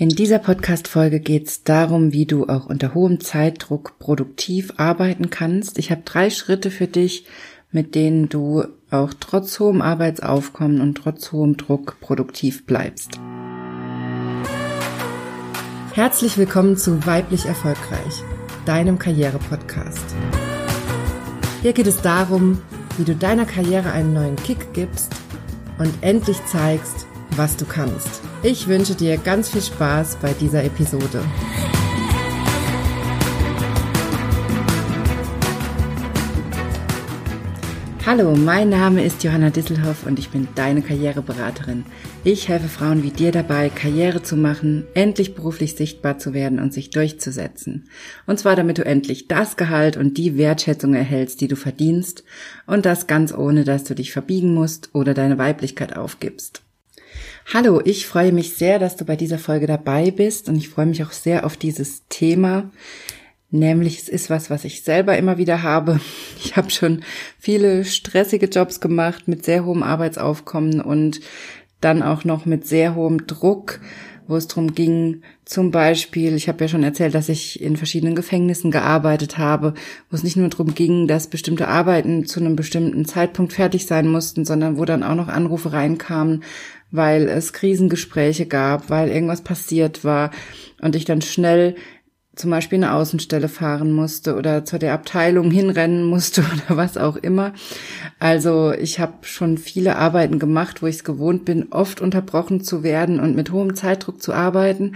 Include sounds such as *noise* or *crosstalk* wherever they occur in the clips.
In dieser Podcast-Folge geht es darum, wie du auch unter hohem Zeitdruck produktiv arbeiten kannst. Ich habe drei Schritte für dich, mit denen du auch trotz hohem Arbeitsaufkommen und trotz hohem Druck produktiv bleibst. Herzlich willkommen zu Weiblich Erfolgreich, deinem Karriere-Podcast. Hier geht es darum, wie du deiner Karriere einen neuen Kick gibst und endlich zeigst, was du kannst. Ich wünsche dir ganz viel Spaß bei dieser Episode. Hallo, mein Name ist Johanna Disselhoff und ich bin deine Karriereberaterin. Ich helfe Frauen wie dir dabei, Karriere zu machen, endlich beruflich sichtbar zu werden und sich durchzusetzen. Und zwar damit du endlich das Gehalt und die Wertschätzung erhältst, die du verdienst und das ganz ohne, dass du dich verbiegen musst oder deine Weiblichkeit aufgibst. Hallo, ich freue mich sehr, dass du bei dieser Folge dabei bist und ich freue mich auch sehr auf dieses Thema. Nämlich es ist was, was ich selber immer wieder habe. *laughs* Ich habe schon viele stressige Jobs gemacht mit sehr hohem Arbeitsaufkommen und dann auch noch mit sehr hohem Druck, wo es darum ging, zum Beispiel, ich habe ja schon erzählt, dass ich in verschiedenen Gefängnissen gearbeitet habe, wo es nicht nur darum ging, dass bestimmte Arbeiten zu einem bestimmten Zeitpunkt fertig sein mussten, sondern wo dann auch noch Anrufe reinkamen, weil es Krisengespräche gab, weil irgendwas passiert war und ich dann schnell zum Beispiel eine Außenstelle fahren musste oder zu der Abteilung hinrennen musste *laughs* oder was auch immer. Also ich habe schon viele Arbeiten gemacht, wo ich es gewohnt bin, oft unterbrochen zu werden und mit hohem Zeitdruck zu arbeiten.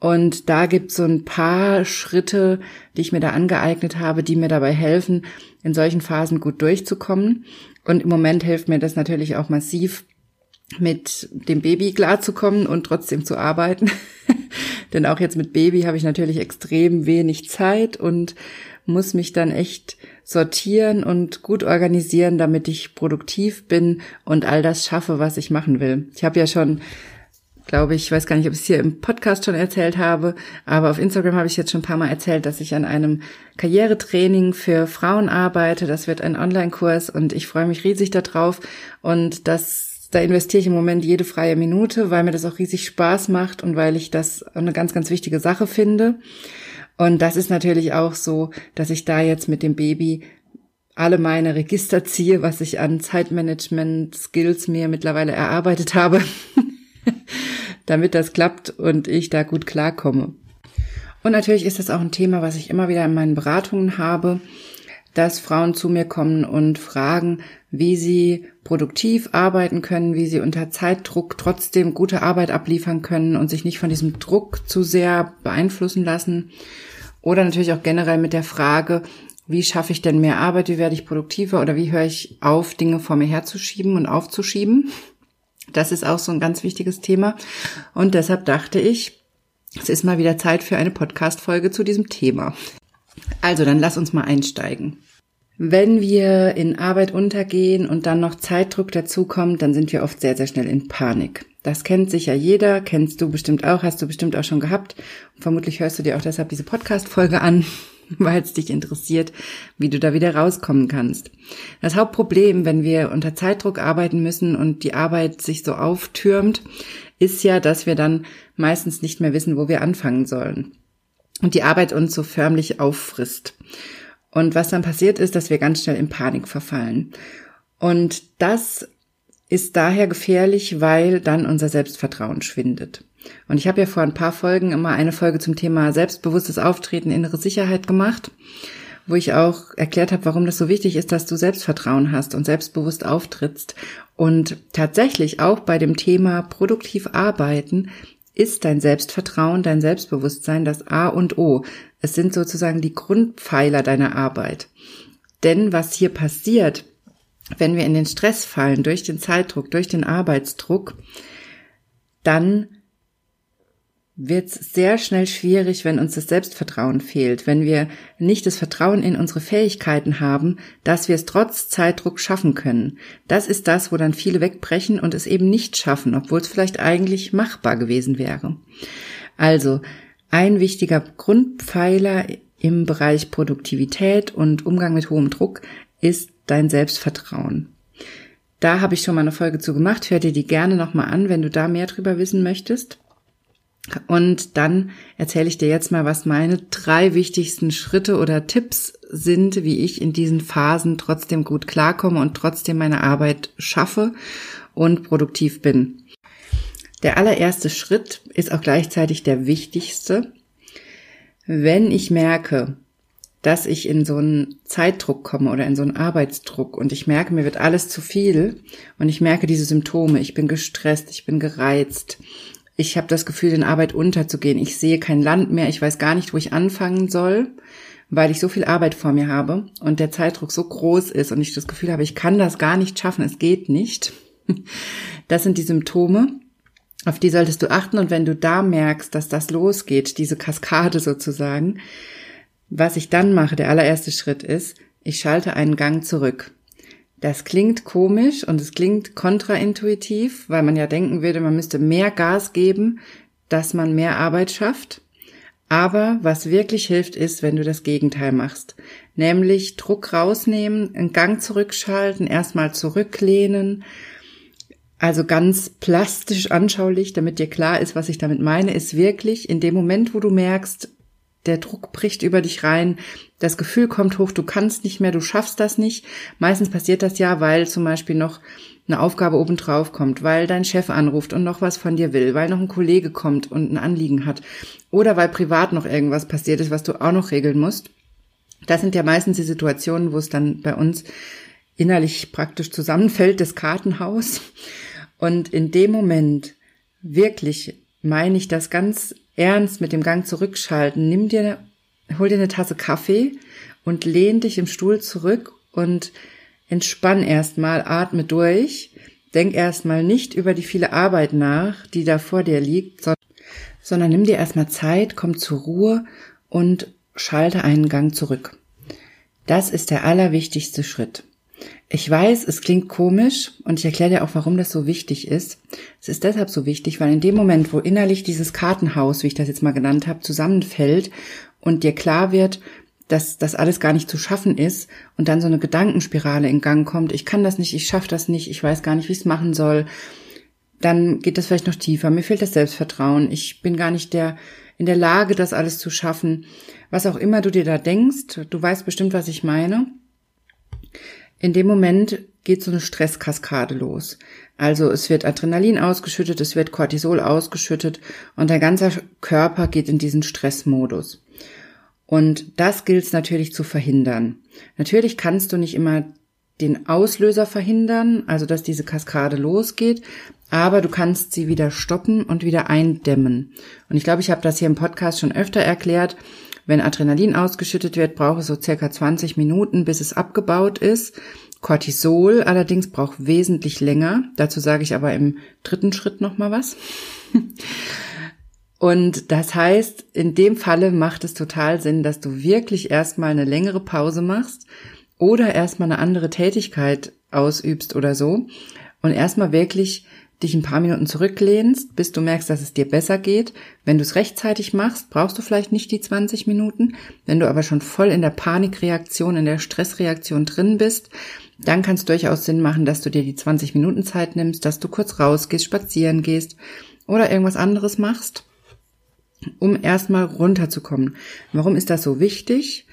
Und da gibt es so ein paar Schritte, die ich mir da angeeignet habe, die mir dabei helfen, in solchen Phasen gut durchzukommen. Und im Moment hilft mir das natürlich auch massiv, mit dem Baby klarzukommen und trotzdem zu arbeiten. *laughs* Denn auch jetzt mit Baby habe ich natürlich extrem wenig Zeit und muss mich dann echt sortieren und gut organisieren, damit ich produktiv bin und all das schaffe, was ich machen will. Ich habe ja schon, glaube ich, weiß gar nicht, ob ich es hier im Podcast schon erzählt habe, aber auf Instagram habe ich jetzt schon ein paar Mal erzählt, dass ich an einem Karrieretraining für Frauen arbeite. Das wird ein Online-Kurs und ich freue mich riesig darauf und das da investiere ich im Moment jede freie Minute, weil mir das auch riesig Spaß macht und weil ich das eine ganz, ganz wichtige Sache finde. Und das ist natürlich auch so, dass ich da jetzt mit dem Baby alle meine Register ziehe, was ich an Zeitmanagement-Skills mir mittlerweile erarbeitet habe, *laughs* damit das klappt und ich da gut klarkomme. Und natürlich ist das auch ein Thema, was ich immer wieder in meinen Beratungen habe, dass Frauen zu mir kommen und fragen, wie sie produktiv arbeiten können, wie sie unter Zeitdruck trotzdem gute Arbeit abliefern können und sich nicht von diesem Druck zu sehr beeinflussen lassen. Oder natürlich auch generell mit der Frage, wie schaffe ich denn mehr Arbeit, wie werde ich produktiver oder wie höre ich auf, Dinge vor mir herzuschieben und aufzuschieben. Das ist auch so ein ganz wichtiges Thema. Und deshalb dachte ich, es ist mal wieder Zeit für eine Podcast-Folge zu diesem Thema. Also, dann lass uns mal einsteigen. Wenn wir in Arbeit untergehen und dann noch Zeitdruck dazukommt, dann sind wir oft sehr, sehr schnell in Panik. Das kennt sicher jeder, kennst du bestimmt auch, hast du bestimmt auch schon gehabt. vermutlich hörst du dir auch deshalb diese Podcast-Folge an, *laughs* weil es dich interessiert, wie du da wieder rauskommen kannst. Das Hauptproblem, wenn wir unter Zeitdruck arbeiten müssen und die Arbeit sich so auftürmt, ist ja, dass wir dann meistens nicht mehr wissen, wo wir anfangen sollen. Und die Arbeit uns so förmlich auffrisst. Und was dann passiert ist, dass wir ganz schnell in Panik verfallen. Und das ist daher gefährlich, weil dann unser Selbstvertrauen schwindet. Und ich habe ja vor ein paar Folgen immer eine Folge zum Thema selbstbewusstes Auftreten, innere Sicherheit gemacht, wo ich auch erklärt habe, warum das so wichtig ist, dass du Selbstvertrauen hast und selbstbewusst auftrittst. Und tatsächlich auch bei dem Thema produktiv arbeiten ist dein Selbstvertrauen, dein Selbstbewusstsein das A und O. Es sind sozusagen die Grundpfeiler deiner Arbeit. Denn was hier passiert, wenn wir in den Stress fallen durch den Zeitdruck, durch den Arbeitsdruck, dann wird es sehr schnell schwierig, wenn uns das Selbstvertrauen fehlt, wenn wir nicht das Vertrauen in unsere Fähigkeiten haben, dass wir es trotz Zeitdruck schaffen können. Das ist das, wo dann viele wegbrechen und es eben nicht schaffen, obwohl es vielleicht eigentlich machbar gewesen wäre. Also, ein wichtiger Grundpfeiler im Bereich Produktivität und Umgang mit hohem Druck ist dein Selbstvertrauen. Da habe ich schon mal eine Folge zu gemacht. Hör dir die gerne nochmal an, wenn du da mehr drüber wissen möchtest. Und dann erzähle ich dir jetzt mal, was meine drei wichtigsten Schritte oder Tipps sind, wie ich in diesen Phasen trotzdem gut klarkomme und trotzdem meine Arbeit schaffe und produktiv bin. Der allererste Schritt ist auch gleichzeitig der wichtigste. Wenn ich merke, dass ich in so einen Zeitdruck komme oder in so einen Arbeitsdruck und ich merke, mir wird alles zu viel und ich merke diese Symptome, ich bin gestresst, ich bin gereizt, ich habe das Gefühl, in Arbeit unterzugehen. Ich sehe kein Land mehr. Ich weiß gar nicht, wo ich anfangen soll, weil ich so viel Arbeit vor mir habe und der Zeitdruck so groß ist und ich das Gefühl habe, ich kann das gar nicht schaffen. Es geht nicht. *laughs* Das sind die Symptome. Auf die solltest du achten. Und wenn du da merkst, dass das losgeht, diese Kaskade sozusagen, was ich dann mache, der allererste Schritt ist, ich schalte einen Gang zurück. Das klingt komisch und es klingt kontraintuitiv, weil man ja denken würde, man müsste mehr Gas geben, dass man mehr Arbeit schafft. Aber was wirklich hilft, ist, wenn du das Gegenteil machst. Nämlich Druck rausnehmen, einen Gang zurückschalten, erstmal zurücklehnen. Also ganz plastisch anschaulich, damit dir klar ist, was ich damit meine, ist wirklich in dem Moment, wo du merkst, der Druck bricht über dich rein, das Gefühl kommt hoch, du kannst nicht mehr, du schaffst das nicht. Meistens passiert das ja, weil zum Beispiel noch eine Aufgabe obendrauf kommt, weil dein Chef anruft und noch was von dir will, weil noch ein Kollege kommt und ein Anliegen hat oder weil privat noch irgendwas passiert ist, was du auch noch regeln musst. Das sind ja meistens die Situationen, wo es dann bei uns innerlich praktisch zusammenfällt, das Kartenhaus. Und in dem Moment wirklich meine ich das ganz ernst mit dem Gang zurückschalten. Nimm dir, hol dir eine Tasse Kaffee und lehn dich im Stuhl zurück und entspann erstmal, atme durch. Denk erstmal nicht über die viele Arbeit nach, die da vor dir liegt, sondern nimm dir erstmal Zeit, komm zur Ruhe und schalte einen Gang zurück. Das ist der allerwichtigste Schritt. Ich weiß, es klingt komisch und ich erkläre dir auch, warum das so wichtig ist. Es ist deshalb so wichtig, weil in dem Moment, wo innerlich dieses Kartenhaus, wie ich das jetzt mal genannt habe, zusammenfällt und dir klar wird, dass das alles gar nicht zu schaffen ist und dann so eine Gedankenspirale in Gang kommt, ich kann das nicht, ich schaffe das nicht, ich weiß gar nicht, wie ich es machen soll, dann geht das vielleicht noch tiefer, mir fehlt das Selbstvertrauen, ich bin gar nicht der in der Lage, das alles zu schaffen. Was auch immer du dir da denkst, du weißt bestimmt, was ich meine. In dem Moment geht so eine Stresskaskade los. Also es wird Adrenalin ausgeschüttet, es wird Cortisol ausgeschüttet und der ganze Körper geht in diesen Stressmodus. Und das gilt es natürlich zu verhindern. Natürlich kannst du nicht immer den Auslöser verhindern, also dass diese Kaskade losgeht, aber du kannst sie wieder stoppen und wieder eindämmen. Und ich glaube, ich habe das hier im Podcast schon öfter erklärt. Wenn Adrenalin ausgeschüttet wird, braucht es so circa 20 Minuten, bis es abgebaut ist. Cortisol allerdings braucht wesentlich länger. Dazu sage ich aber im dritten Schritt nochmal was. *laughs* Und das heißt, in dem Falle macht es total Sinn, dass du wirklich erstmal eine längere Pause machst oder erstmal eine andere Tätigkeit ausübst oder so und erstmal wirklich dich ein paar Minuten zurücklehnst, bis du merkst, dass es dir besser geht. Wenn du es rechtzeitig machst, brauchst du vielleicht nicht die 20 Minuten. Wenn du aber schon voll in der Panikreaktion, in der Stressreaktion drin bist, dann kann es durchaus Sinn machen, dass du dir die 20 Minuten Zeit nimmst, dass du kurz rausgehst, spazieren gehst oder irgendwas anderes machst, um erstmal runterzukommen. Warum ist das so wichtig?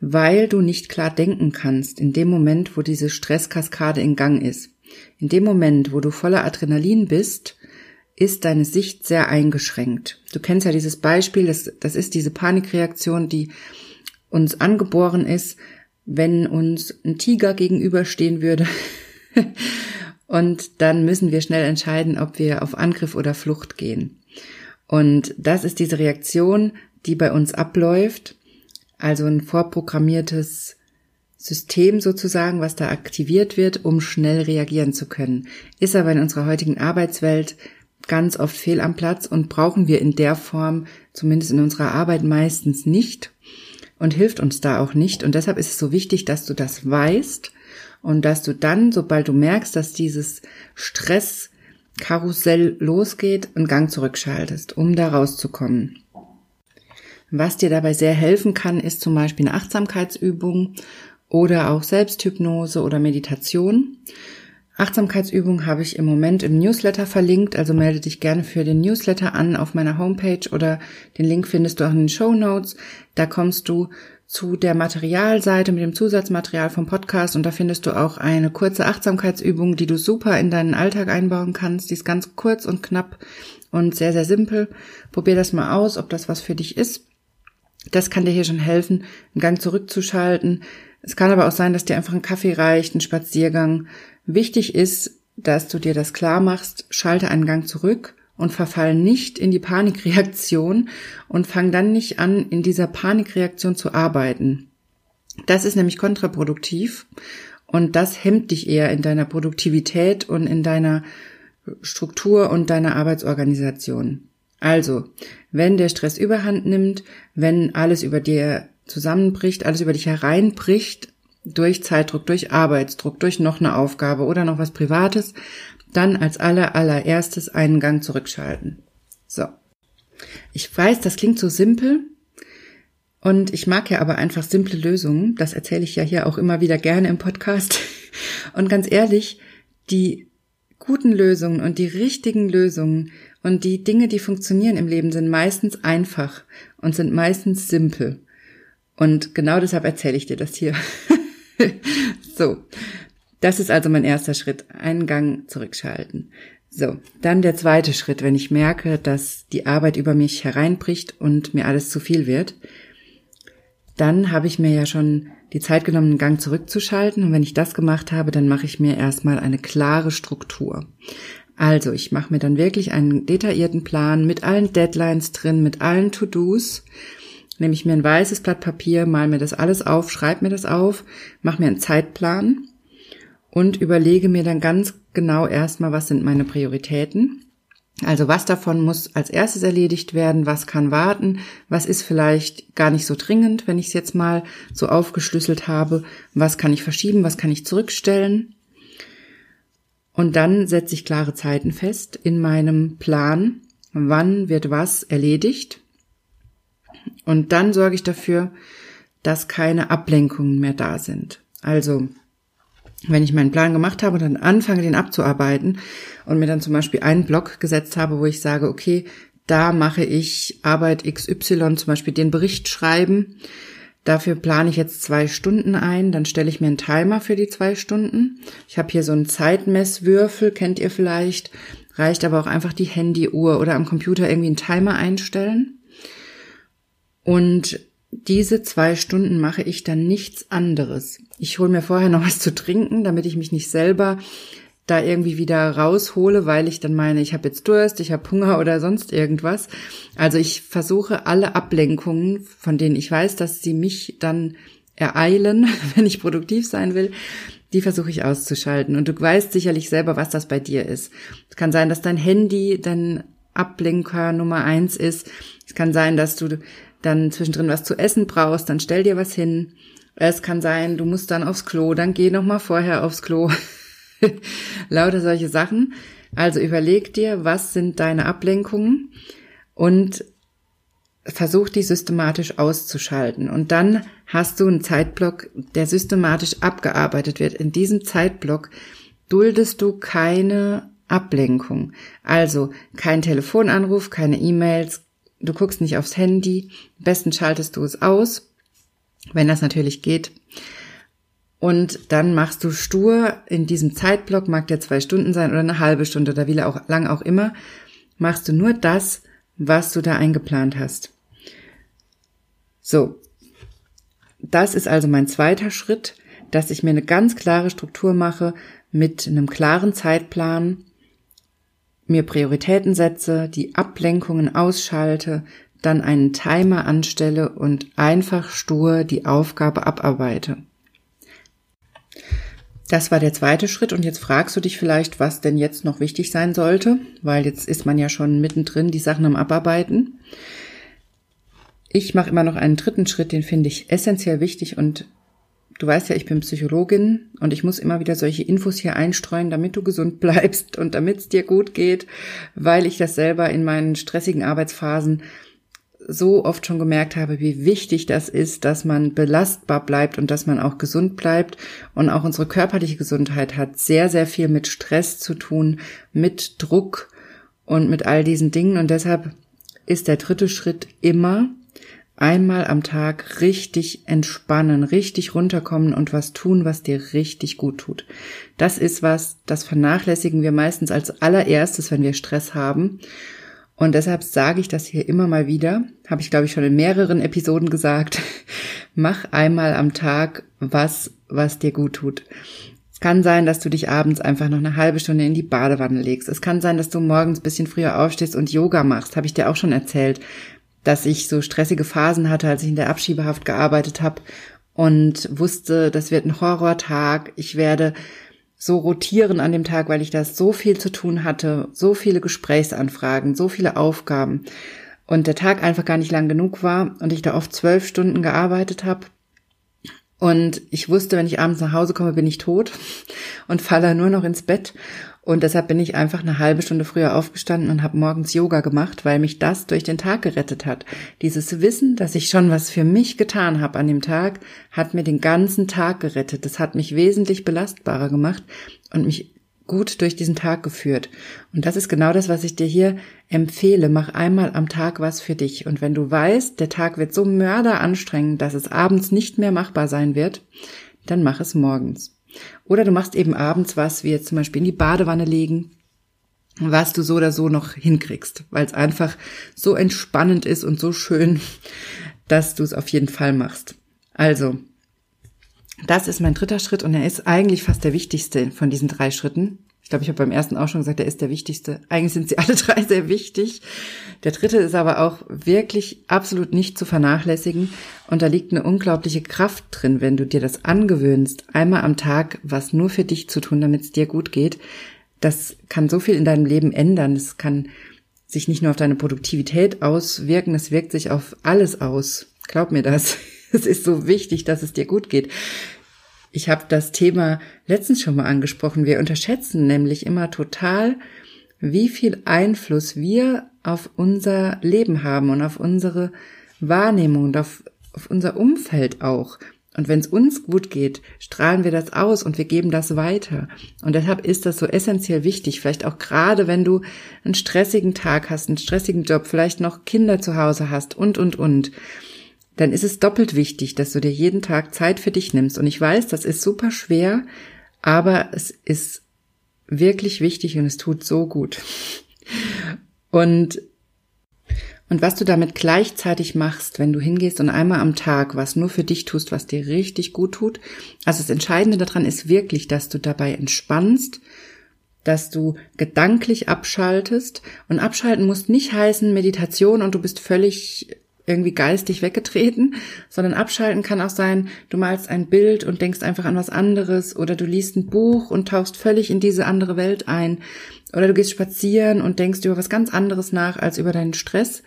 Weil du nicht klar denken kannst in dem Moment, wo diese Stresskaskade in Gang ist. In dem Moment, wo du voller Adrenalin bist, ist deine Sicht sehr eingeschränkt. Du kennst ja dieses Beispiel, das, das ist diese Panikreaktion, die uns angeboren ist, wenn uns ein Tiger gegenüberstehen würde. *laughs* Und dann müssen wir schnell entscheiden, ob wir auf Angriff oder Flucht gehen. Und das ist diese Reaktion, die bei uns abläuft. Also ein vorprogrammiertes System sozusagen, was da aktiviert wird, um schnell reagieren zu können. Ist aber in unserer heutigen Arbeitswelt ganz oft fehl am Platz und brauchen wir in der Form, zumindest in unserer Arbeit meistens nicht und hilft uns da auch nicht. Und deshalb ist es so wichtig, dass du das weißt und dass du dann, sobald du merkst, dass dieses Stresskarussell losgeht, einen Gang zurückschaltest, um da rauszukommen. Was dir dabei sehr helfen kann, ist zum Beispiel eine Achtsamkeitsübung oder auch Selbsthypnose oder Meditation. Achtsamkeitsübung habe ich im Moment im Newsletter verlinkt, also melde dich gerne für den Newsletter an auf meiner Homepage oder den Link findest du auch in den Show Notes. Da kommst du zu der Materialseite mit dem Zusatzmaterial vom Podcast und da findest du auch eine kurze Achtsamkeitsübung, die du super in deinen Alltag einbauen kannst. Die ist ganz kurz und knapp und sehr, sehr simpel. Probier das mal aus, ob das was für dich ist. Das kann dir hier schon helfen, einen Gang zurückzuschalten. Es kann aber auch sein, dass dir einfach ein Kaffee reicht, ein Spaziergang. Wichtig ist, dass du dir das klar machst, schalte einen Gang zurück und verfall nicht in die Panikreaktion und fang dann nicht an, in dieser Panikreaktion zu arbeiten. Das ist nämlich kontraproduktiv und das hemmt dich eher in deiner Produktivität und in deiner Struktur und deiner Arbeitsorganisation. Also, wenn der Stress überhand nimmt, wenn alles über dir zusammenbricht, alles über dich hereinbricht, durch Zeitdruck, durch Arbeitsdruck, durch noch eine Aufgabe oder noch was Privates, dann als aller allererstes einen Gang zurückschalten. So. Ich weiß, das klingt so simpel und ich mag ja aber einfach simple Lösungen. Das erzähle ich ja hier auch immer wieder gerne im Podcast. *laughs* Und ganz ehrlich, die guten Lösungen und die richtigen Lösungen und die Dinge, die funktionieren im Leben, sind meistens einfach und sind meistens simpel. Und genau deshalb erzähle ich dir das hier. *laughs* so, das ist also mein erster Schritt, einen Gang zurückschalten. So, dann der zweite Schritt, wenn ich merke, dass die Arbeit über mich hereinbricht und mir alles zu viel wird, dann habe ich mir ja schon die Zeit genommen, einen Gang zurückzuschalten. Und wenn ich das gemacht habe, dann mache ich mir erstmal eine klare Struktur. Also, ich mache mir dann wirklich einen detaillierten Plan mit allen Deadlines drin, mit allen To-Dos nehme ich mir ein weißes Blatt Papier, mal mir das alles auf, schreibe mir das auf, mache mir einen Zeitplan und überlege mir dann ganz genau erstmal, was sind meine Prioritäten. Also was davon muss als erstes erledigt werden, was kann warten, was ist vielleicht gar nicht so dringend, wenn ich es jetzt mal so aufgeschlüsselt habe, was kann ich verschieben, was kann ich zurückstellen. Und dann setze ich klare Zeiten fest in meinem Plan, wann wird was erledigt und dann sorge ich dafür, dass keine Ablenkungen mehr da sind. Also, wenn ich meinen Plan gemacht habe und dann anfange, den abzuarbeiten und mir dann zum Beispiel einen Block gesetzt habe, wo ich sage, okay, da mache ich Arbeit XY, zum Beispiel den Bericht schreiben. Dafür plane ich jetzt zwei Stunden ein, dann stelle ich mir einen Timer für die zwei Stunden. Ich habe hier so einen Zeitmesswürfel, kennt ihr vielleicht, reicht aber auch einfach die Handyuhr oder am Computer irgendwie einen Timer einstellen. Und diese zwei Stunden mache ich dann nichts anderes. Ich hole mir vorher noch *laughs* was zu trinken, damit ich mich nicht selber da irgendwie wieder raushole, weil ich dann meine, ich habe jetzt Durst, ich habe Hunger oder sonst irgendwas. Also ich versuche alle Ablenkungen, von denen ich weiß, dass sie mich dann ereilen, *laughs* wenn ich produktiv sein will, die versuche ich auszuschalten. Und du weißt sicherlich selber, was das bei dir ist. Es kann sein, dass dein Handy dein Ablenker Nummer eins ist. Es kann sein, dass du dann zwischendrin was zu essen brauchst, dann stell dir was hin. Es kann sein, du musst dann aufs Klo, dann geh noch mal vorher aufs Klo. *laughs* Lauter solche Sachen. Also überleg dir, was sind deine Ablenkungen und versuch die systematisch auszuschalten. Und dann hast du einen Zeitblock, der systematisch abgearbeitet wird. In diesem Zeitblock duldest du keine Ablenkung. Also kein Telefonanruf, keine E-Mails, du guckst nicht aufs Handy, am besten schaltest du es aus, wenn das natürlich geht. Und dann machst du stur in diesem Zeitblock, mag der zwei Stunden sein oder eine halbe Stunde oder wie lang auch immer, machst du nur das, was du da eingeplant hast. So. Das ist also mein zweiter Schritt, dass ich mir eine ganz klare Struktur mache mit einem klaren Zeitplan, mir Prioritäten setze, die Ablenkungen ausschalte, dann einen Timer anstelle und einfach stur die Aufgabe abarbeite. Das war der zweite Schritt und jetzt fragst du dich vielleicht, was denn jetzt noch wichtig sein sollte, weil jetzt ist man ja schon mittendrin die Sachen am Abarbeiten. Ich mache immer noch einen dritten Schritt, den finde ich essentiell wichtig und du weißt ja, ich bin Psychologin und ich muss immer wieder solche Infos hier einstreuen, damit du gesund *laughs* bleibst und damit es dir gut geht, weil ich das selber in meinen stressigen Arbeitsphasen so oft schon gemerkt habe, wie wichtig das ist, dass man belastbar bleibt und dass man auch gesund bleibt. Und auch unsere körperliche Gesundheit hat sehr, sehr viel mit Stress zu tun, mit Druck und mit all diesen Dingen. Und deshalb ist der dritte Schritt immer einmal am Tag richtig entspannen, richtig runterkommen und was tun, was dir richtig gut tut. Das ist was, das vernachlässigen wir meistens als allererstes, wenn wir Stress haben. Und deshalb sage ich das hier immer mal wieder, habe ich glaube ich schon in mehreren Episoden gesagt, *laughs* mach einmal am Tag was, was dir gut tut. Es kann sein, dass du dich abends einfach noch eine halbe Stunde in die Badewanne legst. Es kann sein, dass du morgens bisschen früher aufstehst und Yoga machst, habe ich dir auch schon erzählt dass ich so stressige Phasen hatte, als ich in der Abschiebehaft gearbeitet habe und wusste, das wird ein Horrortag. Ich werde so rotieren an dem Tag, weil ich da so viel zu tun hatte, so viele Gesprächsanfragen, so viele Aufgaben und der Tag einfach gar nicht lang genug war und ich da oft zwölf Stunden gearbeitet habe. Und ich wusste, wenn ich abends nach Hause komme, bin ich tot *laughs* und falle nur noch ins Bett. Und deshalb bin ich einfach eine halbe Stunde früher aufgestanden und habe morgens Yoga gemacht, weil mich das durch den Tag gerettet hat. Dieses Wissen, dass ich schon was für mich getan habe an dem Tag, hat mir den ganzen Tag gerettet. Das hat mich wesentlich belastbarer gemacht und mich gut durch diesen Tag geführt. Und das ist genau das, was ich dir hier empfehle. Mach einmal am Tag was für dich. Und wenn du weißt, der Tag wird so mörderanstrengend, dass es abends nicht mehr machbar sein wird, dann mach es morgens. Oder du machst eben abends was, wie jetzt zum Beispiel in die Badewanne legen, was du so oder so noch hinkriegst, weil es einfach so entspannend ist und so schön, *laughs* dass du es auf jeden Fall machst. Also, das ist mein dritter Schritt und er ist eigentlich fast der wichtigste von diesen drei Schritten. Ich glaube, ich habe beim ersten auch schon gesagt, der ist der wichtigste. Eigentlich sind sie *laughs* alle drei sehr wichtig. Der dritte ist aber auch wirklich absolut nicht zu vernachlässigen. Und da liegt eine unglaubliche Kraft drin, wenn du dir das angewöhnst, einmal am Tag was nur für dich zu tun, damit es dir gut geht. Das kann so viel in deinem Leben ändern. Es kann sich nicht nur auf deine Produktivität auswirken, es wirkt sich auf alles aus. Glaub mir das. *laughs* Es ist so wichtig, dass es dir gut geht. Ich habe das Thema letztens schon mal angesprochen. Wir unterschätzen nämlich immer total, wie viel Einfluss wir auf unser Leben haben und auf unsere Wahrnehmung und auf, auf unser Umfeld auch. Und wenn es uns gut geht, strahlen wir das aus und wir geben das weiter. Und deshalb ist das so essentiell wichtig, vielleicht auch gerade wenn du einen stressigen Tag hast, einen stressigen Job, vielleicht noch Kinder zu Hause hast und, und, und dann ist es doppelt wichtig, dass du dir jeden Tag Zeit für dich nimmst. Und ich weiß, das ist super schwer, aber es ist wirklich wichtig und es tut so gut. Und, und was du damit gleichzeitig machst, wenn du hingehst und einmal am Tag was nur für dich tust, was dir richtig gut tut. Also das Entscheidende daran ist wirklich, dass du dabei entspannst, dass du gedanklich abschaltest. Und abschalten muss nicht heißen Meditation und du bist völlig irgendwie geistig weggetreten, sondern abschalten kann auch sein, du malst ein Bild und denkst einfach an was anderes oder du liest ein Buch und tauchst völlig in diese andere Welt ein oder du gehst spazieren und denkst über was ganz anderes nach als über deinen Stress.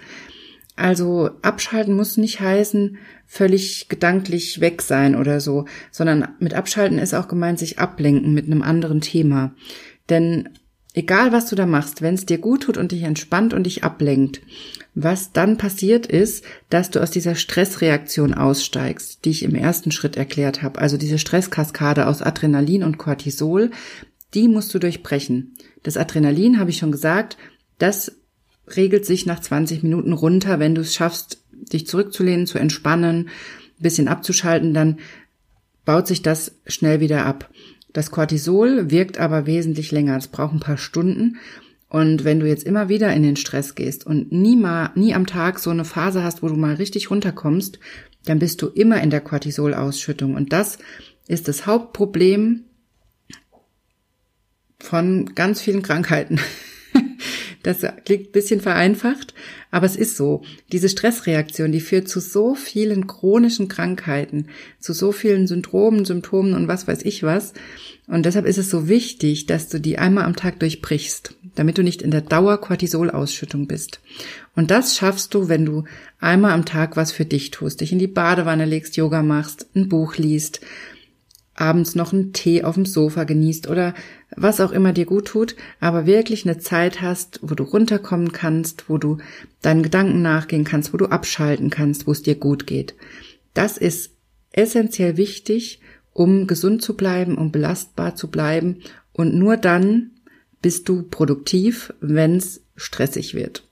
Also abschalten muss nicht heißen, völlig gedanklich weg sein oder so, sondern mit abschalten ist auch gemeint, sich ablenken mit einem anderen Thema. Denn egal was du da machst, wenn es dir gut tut und dich entspannt und dich ablenkt, was dann passiert ist, dass du aus dieser Stressreaktion aussteigst, die ich im ersten Schritt erklärt habe. Also diese Stresskaskade aus Adrenalin und Cortisol, die musst du durchbrechen. Das Adrenalin, habe ich schon gesagt, das regelt sich nach 20 Minuten runter, wenn du es schaffst, dich zurückzulehnen, zu entspannen, ein bisschen abzuschalten, dann baut sich das schnell wieder ab. Das Cortisol wirkt aber wesentlich länger. Es braucht ein paar Stunden. Und wenn du jetzt immer wieder in den Stress gehst und nie mal, nie am Tag so eine Phase hast, wo du mal richtig runterkommst, dann bist du immer in der Cortisolausschüttung. Und das ist das Hauptproblem von ganz vielen Krankheiten. Das klingt ein bisschen vereinfacht, aber es ist so. Diese Stressreaktion, die führt zu so vielen chronischen Krankheiten, zu so vielen Syndromen, Symptomen und was weiß ich was. Und deshalb ist es so wichtig, dass du die einmal am Tag durchbrichst, damit du nicht in der Dauer-Cortisol-Ausschüttung bist. Und das schaffst du, wenn du einmal am Tag was für dich tust, dich in die Badewanne legst, Yoga machst, ein Buch liest, abends noch einen Tee auf dem Sofa genießt oder was auch immer dir gut tut, aber wirklich eine Zeit hast, wo du runterkommen kannst, wo du deinen Gedanken nachgehen kannst, wo du abschalten kannst, wo es dir gut geht. Das ist essentiell wichtig, um gesund zu bleiben, um belastbar zu bleiben und nur dann bist du produktiv, wenn es stressig wird.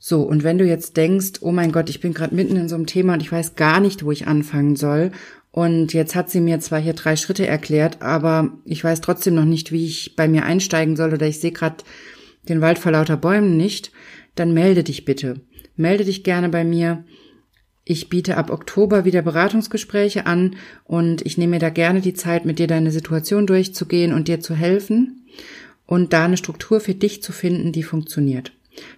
So, und wenn du jetzt denkst, oh mein Gott, ich bin gerade mitten in so einem Thema und ich weiß gar nicht, wo ich anfangen soll und jetzt hat sie mir zwar hier drei Schritte erklärt, aber ich weiß trotzdem noch nicht, wie ich bei mir einsteigen soll oder ich sehe gerade den Wald vor lauter Bäumen nicht. Dann melde dich bitte. Melde dich gerne bei mir. Ich biete ab Oktober wieder Beratungsgespräche an und ich nehme mir da gerne die Zeit, mit dir deine Situation durchzugehen und dir zu helfen und da eine Struktur für dich zu finden, die funktioniert.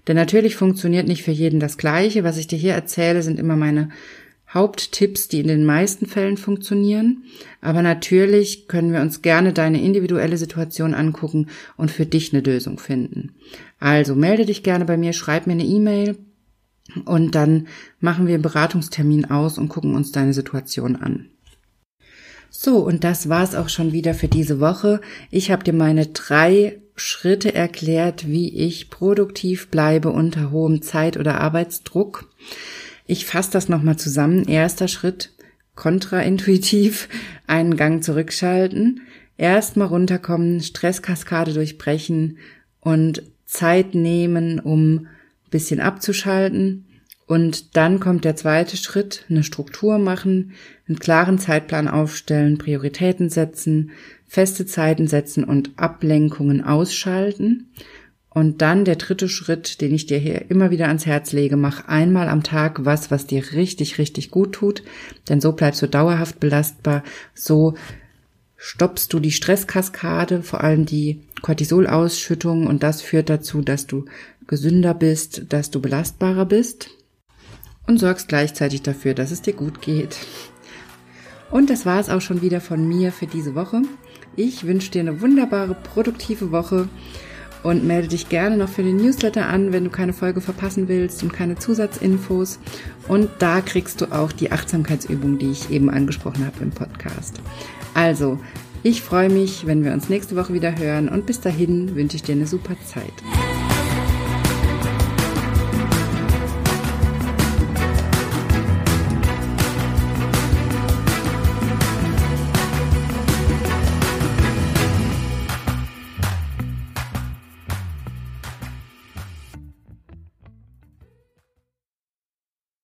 Denn natürlich funktioniert nicht für jeden das Gleiche. Was ich dir hier erzähle, sind immer meine Haupttipps, die in den meisten Fällen funktionieren. Aber natürlich können wir uns gerne deine individuelle Situation angucken und für dich eine Lösung finden. Also melde dich gerne bei mir, schreib mir eine E-Mail und dann machen wir einen Beratungstermin aus und gucken uns deine Situation an. So, und das war's auch schon wieder für diese Woche. Ich habe dir meine drei Schritte erklärt, wie ich produktiv bleibe unter hohem Zeit- oder Arbeitsdruck. Ich fasse das nochmal zusammen. Erster Schritt, kontraintuitiv, *laughs* einen Gang zurückschalten, erstmal runterkommen, Stresskaskade durchbrechen und Zeit nehmen, um bisschen abzuschalten. Und dann kommt der zweite Schritt, eine Struktur machen, einen klaren Zeitplan aufstellen, Prioritäten setzen, feste Zeiten setzen und Ablenkungen ausschalten. Und dann der dritte Schritt, den ich dir hier immer wieder ans Herz lege, mach einmal am Tag was, was dir richtig, richtig gut tut, denn so bleibst du dauerhaft belastbar, so stoppst du die Stresskaskade, vor allem die Cortisolausschüttung und das führt dazu, dass du gesünder bist, dass du belastbarer bist und sorgst gleichzeitig dafür, dass es dir gut geht. Und das war es auch schon wieder von mir für diese Woche. Ich wünsche dir eine wunderbare, produktive Woche und melde dich gerne noch für den Newsletter an, wenn du keine Folge verpassen willst und keine Zusatzinfos. Und da kriegst du auch die Achtsamkeitsübung, die ich eben angesprochen habe im Podcast. Also, ich freue mich, wenn wir uns nächste Woche wieder hören und bis dahin wünsche ich dir eine super Zeit.